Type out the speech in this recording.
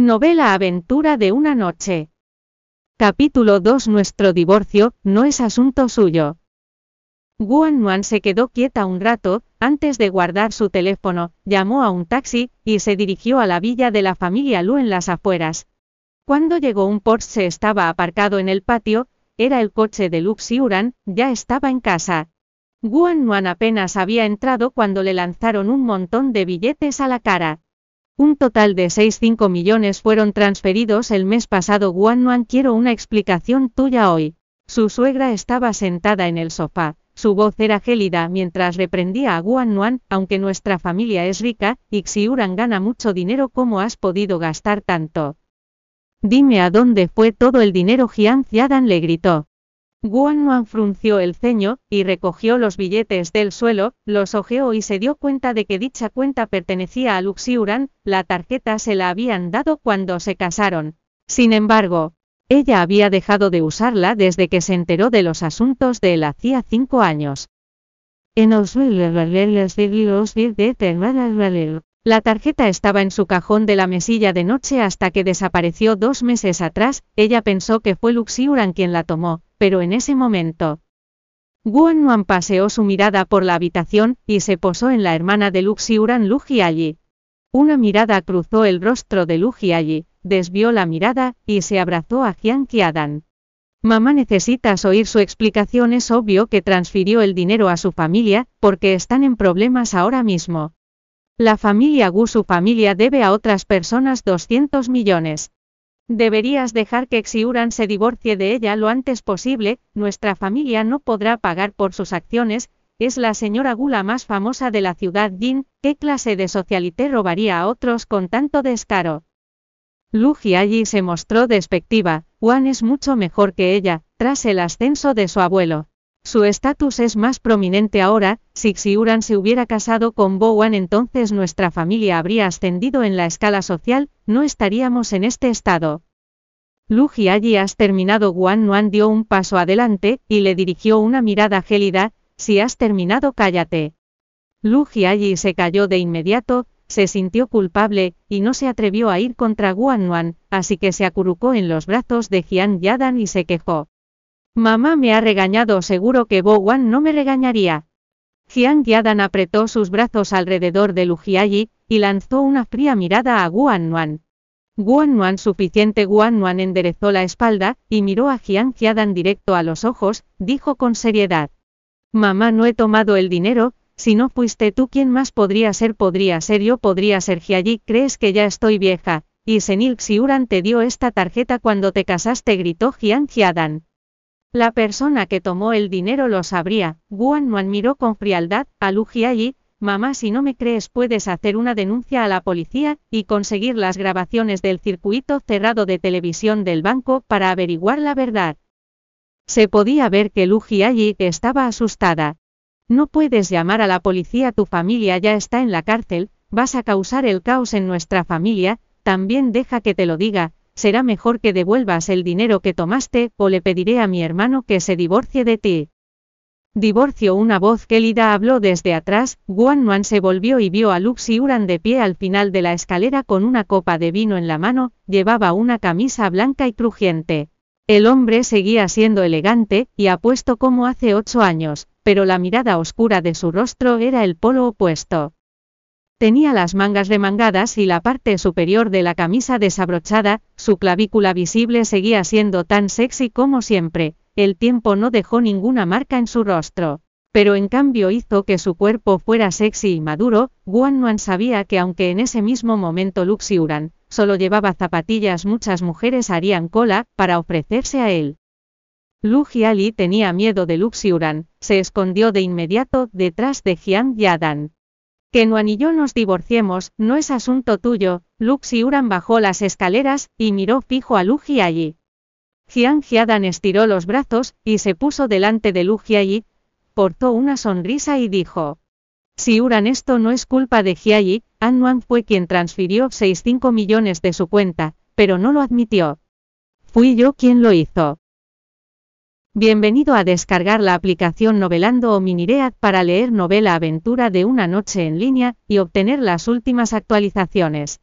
Novela Aventura de una noche. Capítulo 2 Nuestro divorcio no es asunto suyo. Guan Nuan se quedó quieta un rato, antes de guardar su teléfono, llamó a un taxi, y se dirigió a la villa de la familia Lu en las afueras. Cuando llegó un Porsche estaba aparcado en el patio, era el coche de Lux Xiuran, ya estaba en casa. Guan Nuan apenas había entrado cuando le lanzaron un montón de billetes a la cara. Un total de 6,5 millones fueron transferidos el mes pasado. Guan quiero una explicación tuya hoy. Su suegra estaba sentada en el sofá. Su voz era gélida mientras reprendía a Guan aunque nuestra familia es rica, y Xiuran gana mucho dinero, ¿cómo has podido gastar tanto? Dime a dónde fue todo el dinero Jian Ziadan le gritó. Guan frunció el ceño, y recogió los billetes del suelo, los ojeó y se dio cuenta de que dicha cuenta pertenecía a Luxiuran, la tarjeta se la habían dado cuando se casaron. Sin embargo, ella había dejado de usarla desde que se enteró de los asuntos de él hacía cinco años. La tarjeta estaba en su cajón de la mesilla de noche hasta que desapareció dos meses atrás, ella pensó que fue Luxiuran quien la tomó, pero en ese momento. Guan Nuan paseó su mirada por la habitación, y se posó en la hermana de Lu Xiuran Lu Jiayi. Una mirada cruzó el rostro de Lu Jiayi, desvió la mirada, y se abrazó a Jian Qiadan. Mamá necesitas oír su explicación es obvio que transfirió el dinero a su familia, porque están en problemas ahora mismo. La familia Gu su familia debe a otras personas 200 millones. Deberías dejar que Xiuran se divorcie de ella lo antes posible, nuestra familia no podrá pagar por sus acciones, es la señora Gula más famosa de la ciudad Jin, ¿qué clase de socialité robaría a otros con tanto descaro? Lu Jiayi se mostró despectiva, Wan es mucho mejor que ella, tras el ascenso de su abuelo. Su estatus es más prominente ahora, si Xiuran se hubiera casado con Bo Wan entonces nuestra familia habría ascendido en la escala social, no estaríamos en este estado. Lu Jiayi has terminado Guan Nuan dio un paso adelante, y le dirigió una mirada gélida, si has terminado cállate. Lu Jiayi se cayó de inmediato, se sintió culpable, y no se atrevió a ir contra Guan Nuan, así que se acurrucó en los brazos de Jian Yadan y se quejó. Mamá me ha regañado, seguro que Bo Wan no me regañaría. Jiang Yadan apretó sus brazos alrededor de Lu Jiayi, y lanzó una fría mirada a Guan Nuan. Guan Nuan suficiente Guan Nuan enderezó la espalda, y miró a Jiang Yadan directo a los ojos, dijo con seriedad. Mamá no he tomado el dinero, si no fuiste tú quien más podría ser podría ser yo podría ser Jiayi crees que ya estoy vieja, y Senil Xiuran te dio esta tarjeta cuando te casaste gritó Jiang Yadan. La persona que tomó el dinero lo sabría. Guan Nuan miró con frialdad a Lu Jiayi, mamá si no me crees puedes hacer una denuncia a la policía, y conseguir las grabaciones del circuito cerrado de televisión del banco para averiguar la verdad. Se podía ver que Lu Jiayi estaba asustada. No puedes llamar a la policía, tu familia ya está en la cárcel, vas a causar el caos en nuestra familia, también deja que te lo diga, será mejor que devuelvas el dinero que tomaste, o le pediré a mi hermano que se divorcie de ti. Divorcio una voz gélida habló desde atrás, Guan Nuan se volvió y vio a Lux Uran de pie al final de la escalera con una copa de vino en la mano, llevaba una camisa blanca y crujiente. El hombre seguía siendo elegante, y apuesto como hace ocho años, pero la mirada oscura de su rostro era el polo opuesto. Tenía las mangas remangadas y la parte superior de la camisa desabrochada, su clavícula visible seguía siendo tan sexy como siempre, el tiempo no dejó ninguna marca en su rostro. Pero en cambio hizo que su cuerpo fuera sexy y maduro, Guan Nuan sabía que aunque en ese mismo momento Luxiuran solo llevaba zapatillas muchas mujeres harían cola, para ofrecerse a él. Lu Jiali tenía miedo de Luxiuran, se escondió de inmediato detrás de Jiang Yadan. Que Nuan y yo nos divorciemos, no es asunto tuyo, Lux y Uran bajó las escaleras, y miró fijo a Lu Jiayi. Jian Jiadan estiró los brazos, y se puso delante de Lu Jiayi, portó una sonrisa y dijo. Si Uran esto no es culpa de Jiayi, An Nuan fue quien transfirió 6,5 millones de su cuenta, pero no lo admitió. Fui yo quien lo hizo. Bienvenido a descargar la aplicación Novelando o Miniread para leer novela aventura de una noche en línea y obtener las últimas actualizaciones.